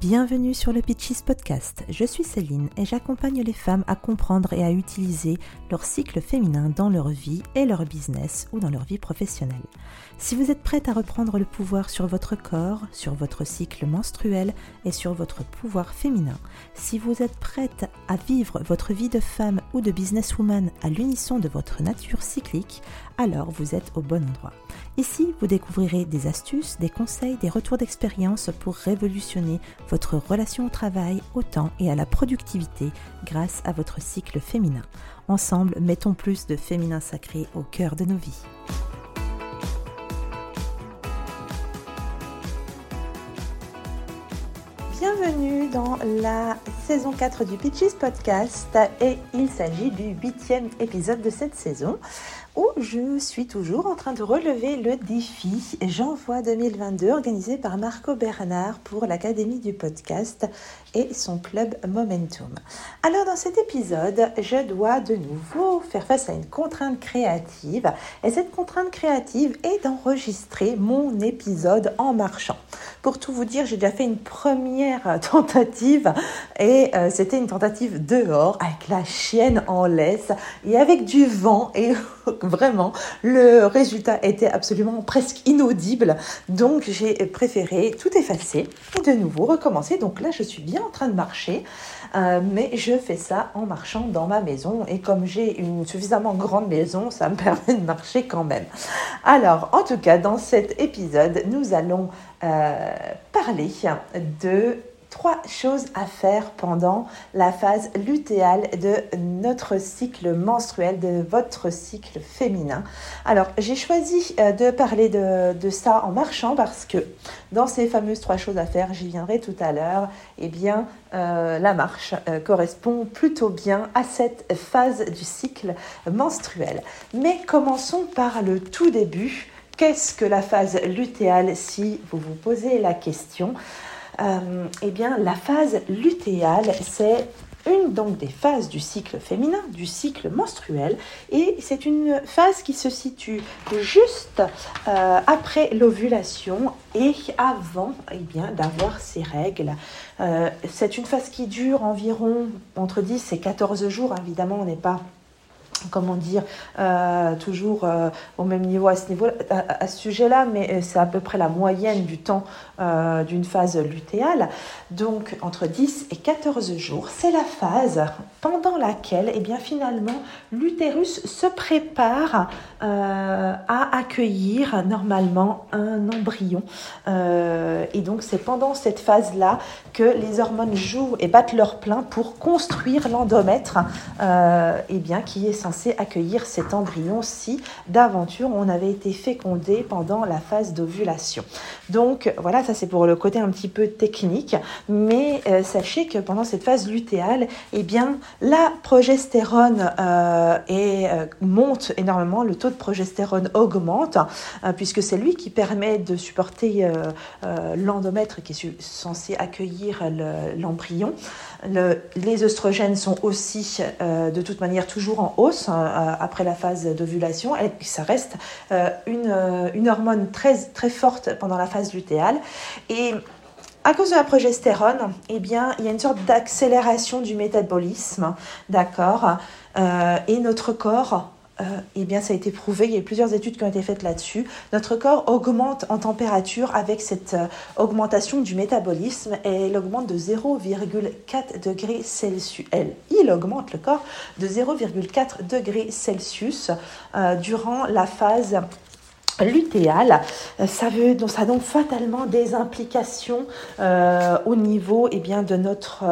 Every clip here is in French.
Bienvenue sur le Pitches Podcast. Je suis Céline et j'accompagne les femmes à comprendre et à utiliser leur cycle féminin dans leur vie et leur business ou dans leur vie professionnelle. Si vous êtes prête à reprendre le pouvoir sur votre corps, sur votre cycle menstruel et sur votre pouvoir féminin, si vous êtes prête à vivre votre vie de femme ou de businesswoman à l'unisson de votre nature cyclique, alors vous êtes au bon endroit. Ici, vous découvrirez des astuces, des conseils, des retours d'expérience pour révolutionner votre relation au travail, au temps et à la productivité grâce à votre cycle féminin. Ensemble, mettons plus de féminin sacré au cœur de nos vies. bienvenue dans la saison 4 du Pitches Podcast et il s'agit du huitième épisode de cette saison où je suis toujours en train de relever le défi J'envoie 2022 organisé par Marco Bernard pour l'Académie du podcast et son club Momentum. Alors dans cet épisode, je dois de nouveau faire face à une contrainte créative et cette contrainte créative est d'enregistrer mon épisode en marchant. Pour tout vous dire, j'ai déjà fait une première tentative et euh, c'était une tentative dehors avec la chienne en laisse et avec du vent et vraiment le résultat était absolument presque inaudible. Donc j'ai préféré tout effacer et de nouveau recommencer. Donc là je suis bien en train de marcher. Euh, mais je fais ça en marchant dans ma maison et comme j'ai une suffisamment grande maison, ça me permet de marcher quand même. Alors, en tout cas, dans cet épisode, nous allons euh, parler de trois choses à faire pendant la phase lutéale de notre cycle menstruel, de votre cycle féminin. Alors, j'ai choisi euh, de parler de, ça en marchant parce que dans ces fameuses trois choses à faire, j'y viendrai tout à l'heure, eh bien, euh, la marche euh, correspond plutôt bien à cette phase du cycle menstruel. Mais commençons par le tout début. Qu'est-ce que la phase lutéale si vous vous posez la question? Euh, eh bien, la phase lutéale, c'est une donc des phases du cycle féminin, du cycle menstruel, et c'est une phase qui se situe juste euh, après l'ovulation et avant eh bien d'avoir ses règles. Euh, c'est une phase qui dure environ entre 10 et 14 jours. Évidemment, on n'est pas comment dire, euh, toujours euh, au même niveau à ce, niveau, à, ce sujet-là, mais euh, c'est à peu près la moyenne du temps d'une phase lutéale. Donc entre 10 et 14 jours, c'est la phase pendant laquelle, eh bien, finalement, l'utérus se prépare à accueillir normalement un embryon. et donc c'est pendant cette phase-là que les hormones jouent et battent leur plein pour construire l'endomètre, et bien, qui est accueillir cet embryon si d'aventure on avait été fécondé pendant la phase d'ovulation. Donc voilà, ça c'est pour le côté un petit peu technique, mais euh, sachez que pendant cette phase lutéale, eh bien la progestérone euh, euh, monte énormément, le taux de progestérone augmente, puisque c'est lui qui permet de supporter l'endomètre qui est censé accueillir l'embryon. Les oestrogènes sont aussi de toute manière toujours en hausse euh, après la phase d'ovulation. Ça reste euh, une, euh, une, hormone très, très forte pendant la phase lutéale. Et à cause de la progestérone, eh bien, il y a une sorte d'accélération du métabolisme, d'accord Et notre corps euh, eh bien, ça a été prouvé, il y a eu plusieurs études qui ont été faites là-dessus. Notre corps augmente en température avec cette euh, augmentation du métabolisme et il augmente de 0,4 degrés Celsius. Il augmente le corps de 0,4 degrés Celsius euh, durant la phase lutéale. Ça, veut, donc, a donc fatalement des implications au niveau eh bien, de notre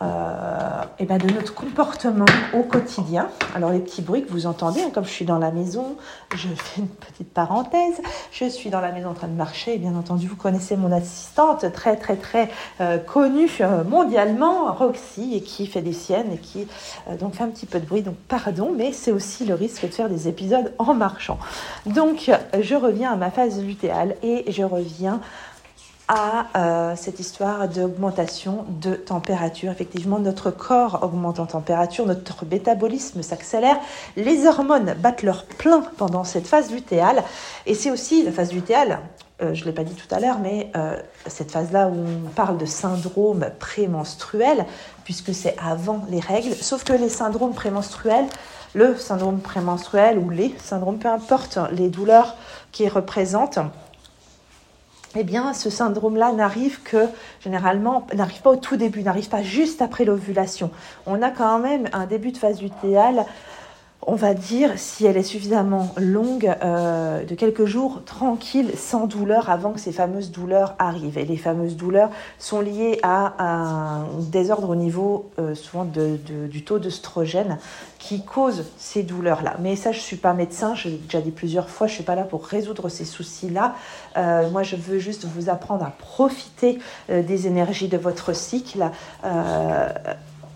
euh, eh ben de notre comportement au quotidien. Alors les petits bruits que vous entendez, hein, comme je suis dans la maison, je fais une petite parenthèse, je suis dans la maison en train de marcher, et bien entendu vous connaissez mon assistante très très très euh, connue euh, mondialement, Roxy, et qui fait des siennes et qui donc fait un petit peu de bruit, donc pardon, mais c'est aussi le risque de faire des épisodes en marchant. Donc je reviens à ma phase lutéale et je reviens à euh, cette histoire d'augmentation de température. Effectivement, notre corps augmente en température, notre métabolisme s'accélère, les hormones battent leur plein pendant cette phase lutéale. Et c'est aussi la phase lutéale je ne l'ai pas dit tout à l'heure, mais cette phase-là où on parle de syndrome prémenstruel, puisque c'est avant les règles, sauf que les syndromes prémenstruels, le syndrome prémenstruel ou les syndromes, peu importe les douleurs qu'ils représentent, eh bien, ce syndrome-là n'arrive que, généralement, n'arrive pas au tout début, n'arrive pas juste après l'ovulation. On a quand même un début de phase lutéale on va dire, si elle est suffisamment longue, euh, de quelques jours tranquille, sans douleur, avant que ces fameuses douleurs arrivent. Et les fameuses douleurs sont liées à un désordre au niveau euh, souvent du taux d'œstrogène qui cause ces douleurs-là. Mais ça, je ne suis pas médecin, j'ai déjà dit plusieurs fois, je ne suis pas là pour résoudre ces soucis-là. Euh, moi, je veux juste vous apprendre à profiter des énergies de votre cycle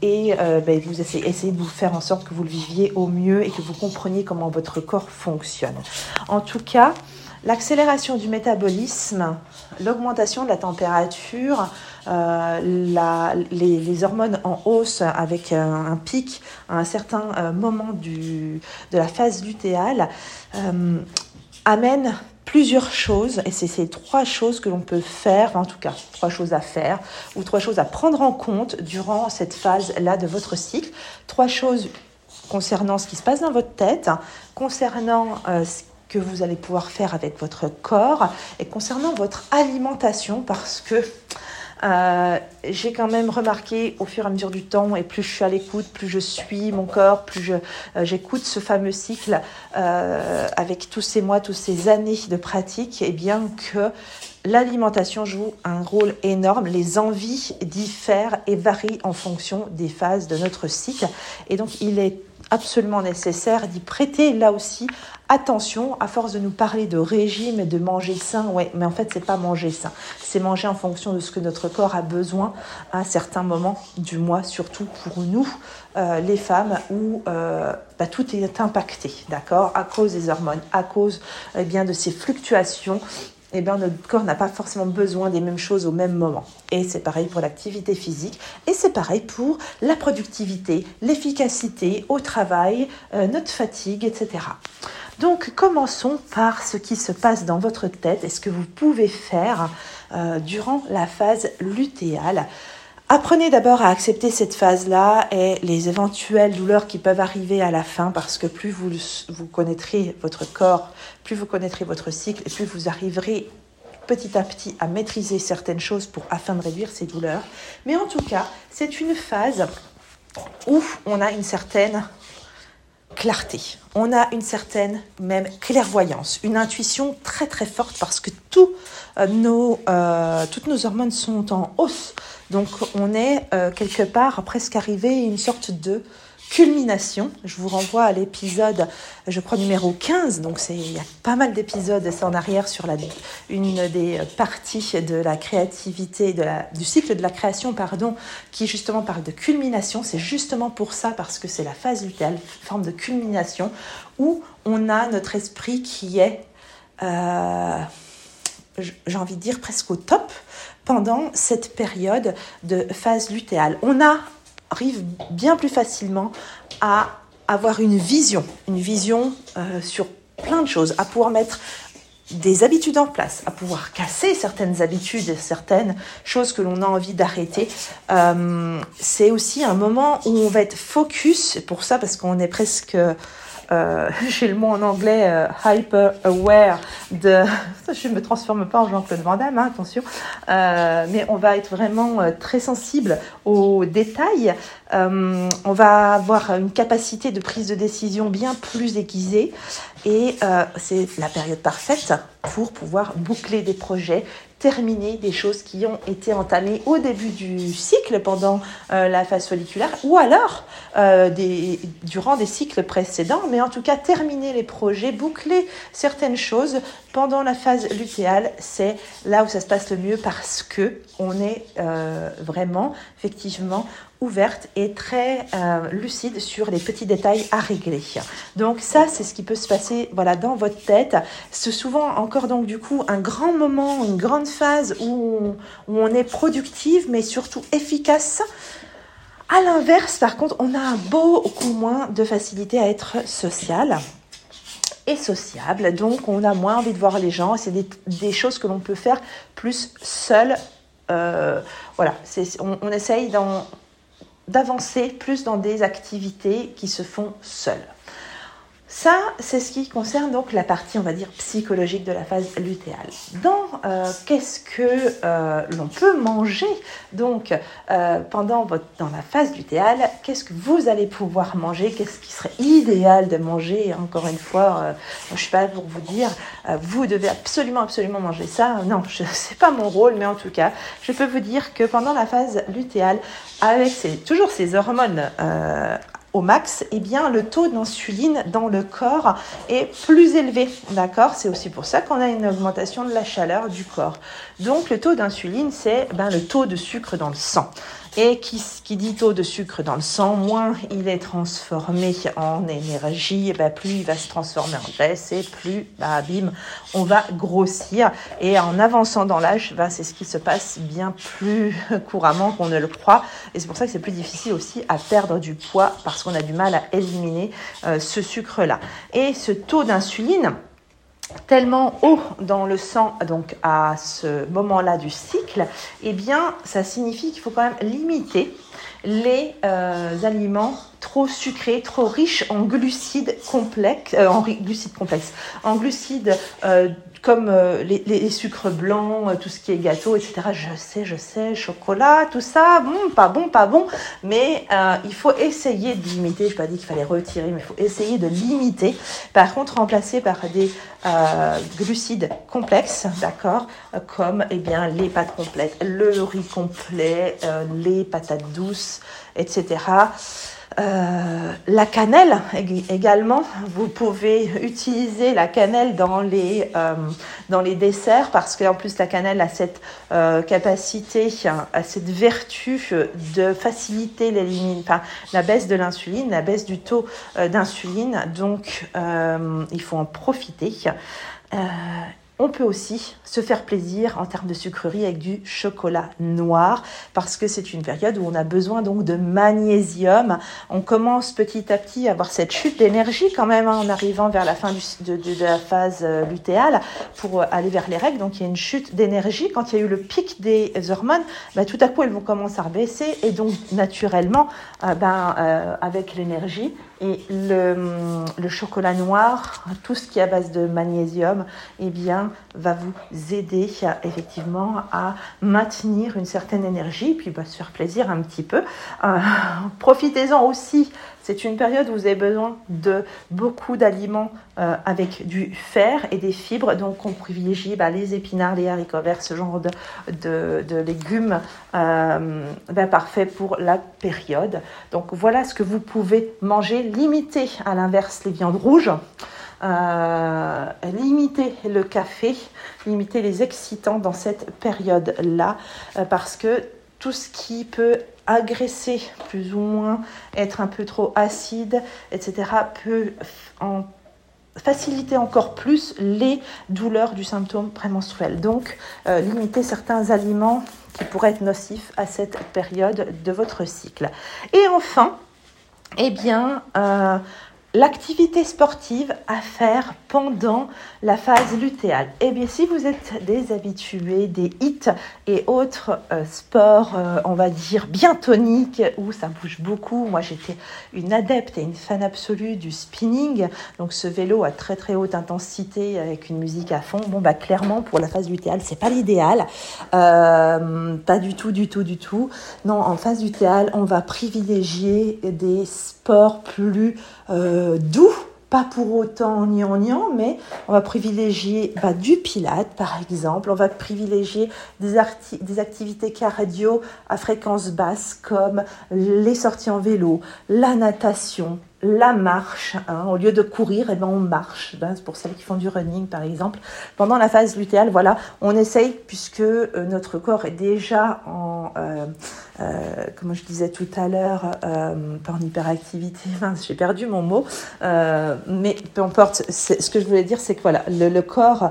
et euh, ben, vous essayez, de vous faire en sorte que vous le viviez au mieux et que vous compreniez comment votre corps fonctionne. En tout cas, l'accélération du métabolisme, l'augmentation de la température, euh, les, hormones en hausse avec un, pic à un certain euh, moment du, de la phase lutéale amènent plusieurs choses, et c'est ces trois choses que l'on peut faire, en tout cas trois choses à faire, ou trois choses à prendre en compte durant cette phase-là de votre cycle. Trois choses concernant ce qui se passe dans votre tête, concernant euh, ce que vous allez pouvoir faire avec votre corps, et concernant votre alimentation, parce que euh, j'ai quand même remarqué au fur et à mesure du temps, et plus je suis à l'écoute, plus je suis mon corps, plus euh, j'écoute ce fameux cycle euh, avec tous ces mois, toutes ces années de pratique, et bien que l'alimentation joue un rôle énorme. Les envies diffèrent et varient en fonction des phases de notre cycle. Et donc, il est absolument nécessaire d'y prêter là aussi attention à force de nous parler de régime et de manger sain ouais mais en fait c'est pas manger sain. C'est manger en fonction de ce que notre corps a besoin à un certain moment du mois surtout pour nous euh, les femmes où euh, bah, tout est impacté d'accord à cause des hormones à cause eh bien de ces fluctuations eh bien, notre corps n'a pas forcément besoin des mêmes choses au même moment. Et c'est pareil pour l'activité physique, et c'est pareil pour la productivité, l'efficacité au travail, euh, notre fatigue, etc. Donc commençons par ce qui se passe dans votre tête et ce que vous pouvez faire euh, durant la phase lutéale. Apprenez d'abord à accepter cette phase-là et les éventuelles douleurs qui peuvent arriver à la fin parce que plus vous, connaîtrez votre corps, plus vous connaîtrez votre cycle et plus vous arriverez petit à petit à maîtriser certaines choses pour afin de réduire ces douleurs. Mais en tout cas, c'est une phase où on a une certaine clarté. On a une certaine même clairvoyance, une intuition très très forte parce que euh, euh, toutes nos hormones sont en hausse. Donc on est euh, quelque part presque arrivé à une sorte de culmination. Je vous renvoie à l'épisode, je crois, numéro 15. Donc, il y a pas mal d'épisodes en arrière sur une des parties de la créativité, du cycle de la création, pardon, qui justement parle de culmination. C'est justement pour ça, parce que c'est la phase lutéale, forme de culmination, où on a notre esprit qui est, euh, j'ai envie de dire, presque au top pendant cette période de phase lutéale. On a arrive bien plus facilement à avoir une vision, une vision euh, sur plein de choses, à pouvoir mettre des habitudes en place, à pouvoir casser certaines habitudes, certaines choses que l'on a envie d'arrêter. Euh, c'est aussi un moment où on va être focus, pour ça parce qu'on est presque euh, j'ai le mot en anglais euh, hyper aware de. Je ne me transforme pas en Jean-Claude Van Damme, hein, attention. Euh, mais on va être vraiment très sensible aux détails. On va avoir une capacité de prise de décision bien plus aiguisée. Et c'est la période parfaite pour pouvoir boucler des projets, terminer des choses qui ont été entamées au début du cycle pendant euh, la phase folliculaire ou alors euh, des, durant des cycles précédents, mais en tout cas terminer les projets, boucler certaines choses pendant la phase lutéale, c'est là où ça se passe le mieux parce que on est euh, vraiment effectivement ouverte et très euh, lucide sur les petits détails à régler. Donc ça, c'est ce qui peut se passer voilà, dans votre tête. C'est souvent encore donc du coup un grand moment, une grande phase où on, où on est productive mais surtout efficace. À l'inverse, par contre, on a beaucoup moins de facilité à être social. est sociable, donc on a moins envie de voir les gens. C'est des, choses que l'on peut faire plus seul. Euh, voilà, on, essaye d'avancer plus dans des activités qui se font seules. Ça, c'est ce qui concerne donc la partie, on va dire, psychologique de la phase lutéale. Dans euh, qu'est-ce que euh, l'on peut manger donc euh, pendant votre, dans la phase lutéale, qu'est-ce que vous allez pouvoir manger, qu'est-ce qui serait idéal de manger. Encore une fois, je ne suis pas pour vous dire, vous devez absolument, absolument manger ça. Non, ce n'est pas mon rôle, mais en tout cas, je peux vous dire que pendant la phase lutéale, avec toujours ces hormones max, eh bien, le taux d'insuline dans le corps est plus élevé. D'accord? C'est aussi pour ça qu'on a une augmentation de la chaleur du corps. Donc, le taux d'insuline, c'est ben, le taux de sucre dans le sang. Et qui, qui, dit taux de sucre dans le sang, moins il est transformé en énergie, ben plus il va se transformer en graisse et plus, bah, bim, on va grossir. Et en avançant dans l'âge, ben, c'est ce qui se passe bien plus couramment qu'on ne le croit. Et c'est pour ça que c'est plus difficile aussi à perdre du poids parce qu'on a du mal à éliminer euh, ce sucre-là. Et ce taux d'insuline, tellement haut dans le sang, donc à ce moment-là du cycle, eh bien, ça signifie qu'il faut quand même limiter les euh, aliments trop sucrés, trop riches en glucides complexes, euh, en glucides complexes, en glucides euh, comme les, sucres blancs, tout ce qui est gâteau, etc. Je sais, je sais, chocolat, tout ça, bon, pas bon, pas bon, mais il faut essayer de limiter. Je n'ai pas dit qu'il fallait retirer, mais il faut essayer de limiter. Par contre, remplacer par des glucides complexes, d'accord, comme eh bien les pâtes complètes, le riz complet, les patates douces, etc. Euh, la cannelle également, vous pouvez utiliser la cannelle dans les, euh, dans les desserts parce qu'en plus la cannelle a cette euh, capacité, a cette vertu de faciliter enfin, la baisse de l'insuline, la baisse du taux d'insuline. Donc il faut en profiter. On peut aussi se faire plaisir en termes de sucrerie avec du chocolat noir parce que c'est une période où on a besoin donc de magnésium. On commence petit à petit à avoir cette chute d'énergie quand même hein, en arrivant vers la fin de, la phase euh, lutéale pour euh, aller vers les règles. Donc il y a une chute d'énergie. Quand il y a eu le pic des hormones, bah, tout à coup elles vont commencer à baisser et donc naturellement, euh, ben, avec l'énergie, et le, le, chocolat noir, tout ce qui est à base de magnésium, eh bien, va vous aider effectivement à maintenir une certaine énergie, puis bah, se faire plaisir un petit peu. Euh, profitez-en aussi c'est une période où vous avez besoin de beaucoup d'aliments euh, avec du fer et des fibres. Donc, on privilégie bah, les épinards, les haricots verts, ce genre de, légumes euh, bah, parfait pour la période. Donc, voilà ce que vous pouvez manger. Limitez à l'inverse les viandes rouges. Euh, limiter le café, limiter les excitants dans cette période-là, parce que tout ce qui peut agresser plus ou moins, être un peu trop acide, etc., peut en faciliter encore plus les douleurs du symptôme prémenstruel. Donc, euh, limiter certains aliments qui pourraient être nocifs à cette période de votre cycle. Et enfin, eh bien, euh, l'activité sportive à faire pendant la phase lutéale. Eh bien, si vous êtes des habitués des hits et autres euh, sports, euh, on va dire bien toniques, où ça bouge beaucoup, moi j'étais une adepte et une fan absolue du spinning, donc ce vélo à très très haute intensité avec une musique à fond. Bon, bah clairement pour la phase lutéale, c'est pas l'idéal, euh, pas du tout, du tout, du tout. Non, en phase lutéale, on va privilégier des sports plus doux, pas pour autant gnangnan, mais on va privilégier bah, du pilate par exemple, on va privilégier des, des, activités cardio à fréquence basse comme les sorties en vélo, la natation, la marche. Hein. Au lieu de courir, eh ben, on marche. c'est pour celles qui font du running, par exemple. Pendant la phase lutéale, voilà, on essaye, puisque euh, notre corps est déjà en, euh, euh, comme je disais tout à l'heure, pas en hyperactivité, j'ai perdu mon mot, mais peu importe, ce que je voulais dire, c'est que voilà, le, corps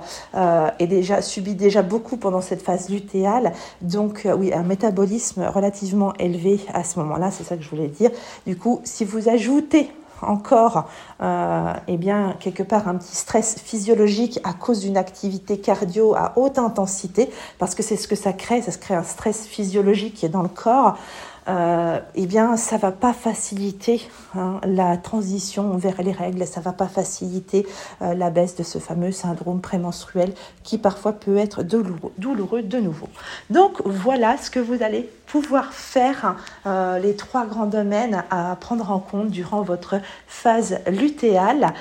est déjà, subit déjà beaucoup pendant cette phase lutéale, donc oui, un métabolisme relativement élevé à ce moment-là, c'est ça que je voulais dire. Du coup, si vous ajoutez encore, euh, eh bien, quelque part, un petit stress physiologique à cause d'une activité cardio à haute intensité, parce que c'est ce que ça crée, ça se crée un stress physiologique qui est dans le corps, euh, eh bien, ça va pas faciliter hein, la transition vers les règles, ça va pas faciliter euh, la baisse de ce fameux syndrome prémenstruel qui parfois peut être douloureux, de nouveau. Donc voilà ce que vous allez pouvoir faire, euh, les trois grands domaines à prendre en compte durant votre phase lutéale.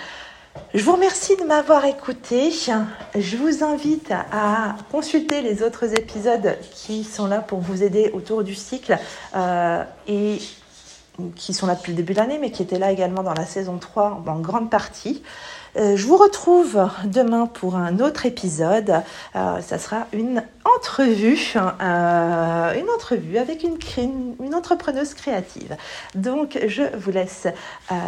Je vous remercie de m'avoir écouté. Je vous invite à consulter les autres épisodes qui sont là pour vous aider autour du cycle euh, et qui sont là depuis le début de l'année, mais qui étaient là également dans la saison 3 en grande partie. Euh, je vous retrouve demain pour un autre épisode. Euh, ça sera une entrevue, euh, une entrevue avec une, entrepreneuse créative. Donc, je vous laisse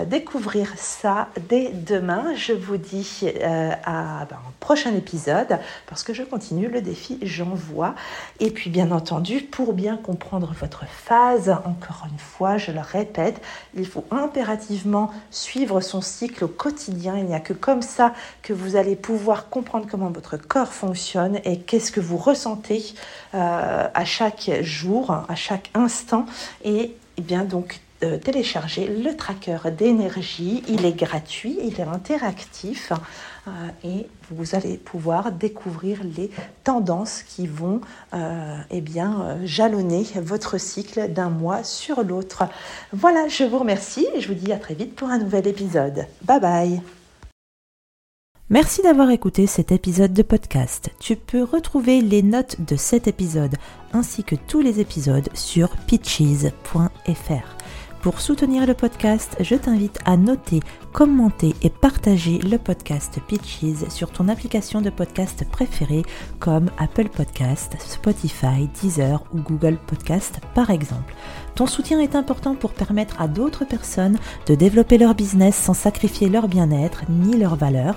découvrir ça dès demain. Je vous dis à ben, un prochain épisode parce que je continue le défi J'envoie. Et puis, bien entendu, pour bien comprendre votre phase, encore une fois, je le répète, il faut impérativement suivre son cycle au quotidien. Il n'y a que comme ça que vous allez pouvoir comprendre comment votre corps fonctionne et qu'est-ce que vous ressentez euh, à chaque jour, à chaque instant. Et, eh bien donc euh, télécharger le tracker d'énergie. Il est gratuit, il est interactif euh, et vous allez pouvoir découvrir les tendances qui vont eh bien, jalonner votre cycle d'un mois sur l'autre. Voilà, je vous remercie et je vous dis à très vite pour un nouvel épisode. Bye bye Merci d'avoir écouté cet épisode de podcast. Tu peux retrouver les notes de cet épisode ainsi que tous les épisodes sur pitches.fr. Pour soutenir le podcast, je t'invite à noter, commenter et partager le podcast Pitches sur ton application de podcast préférée comme Apple Podcast, Spotify, Deezer ou Google Podcast par exemple. Ton soutien est important pour permettre à d'autres personnes de développer leur business sans sacrifier leur bien-être ni leurs valeurs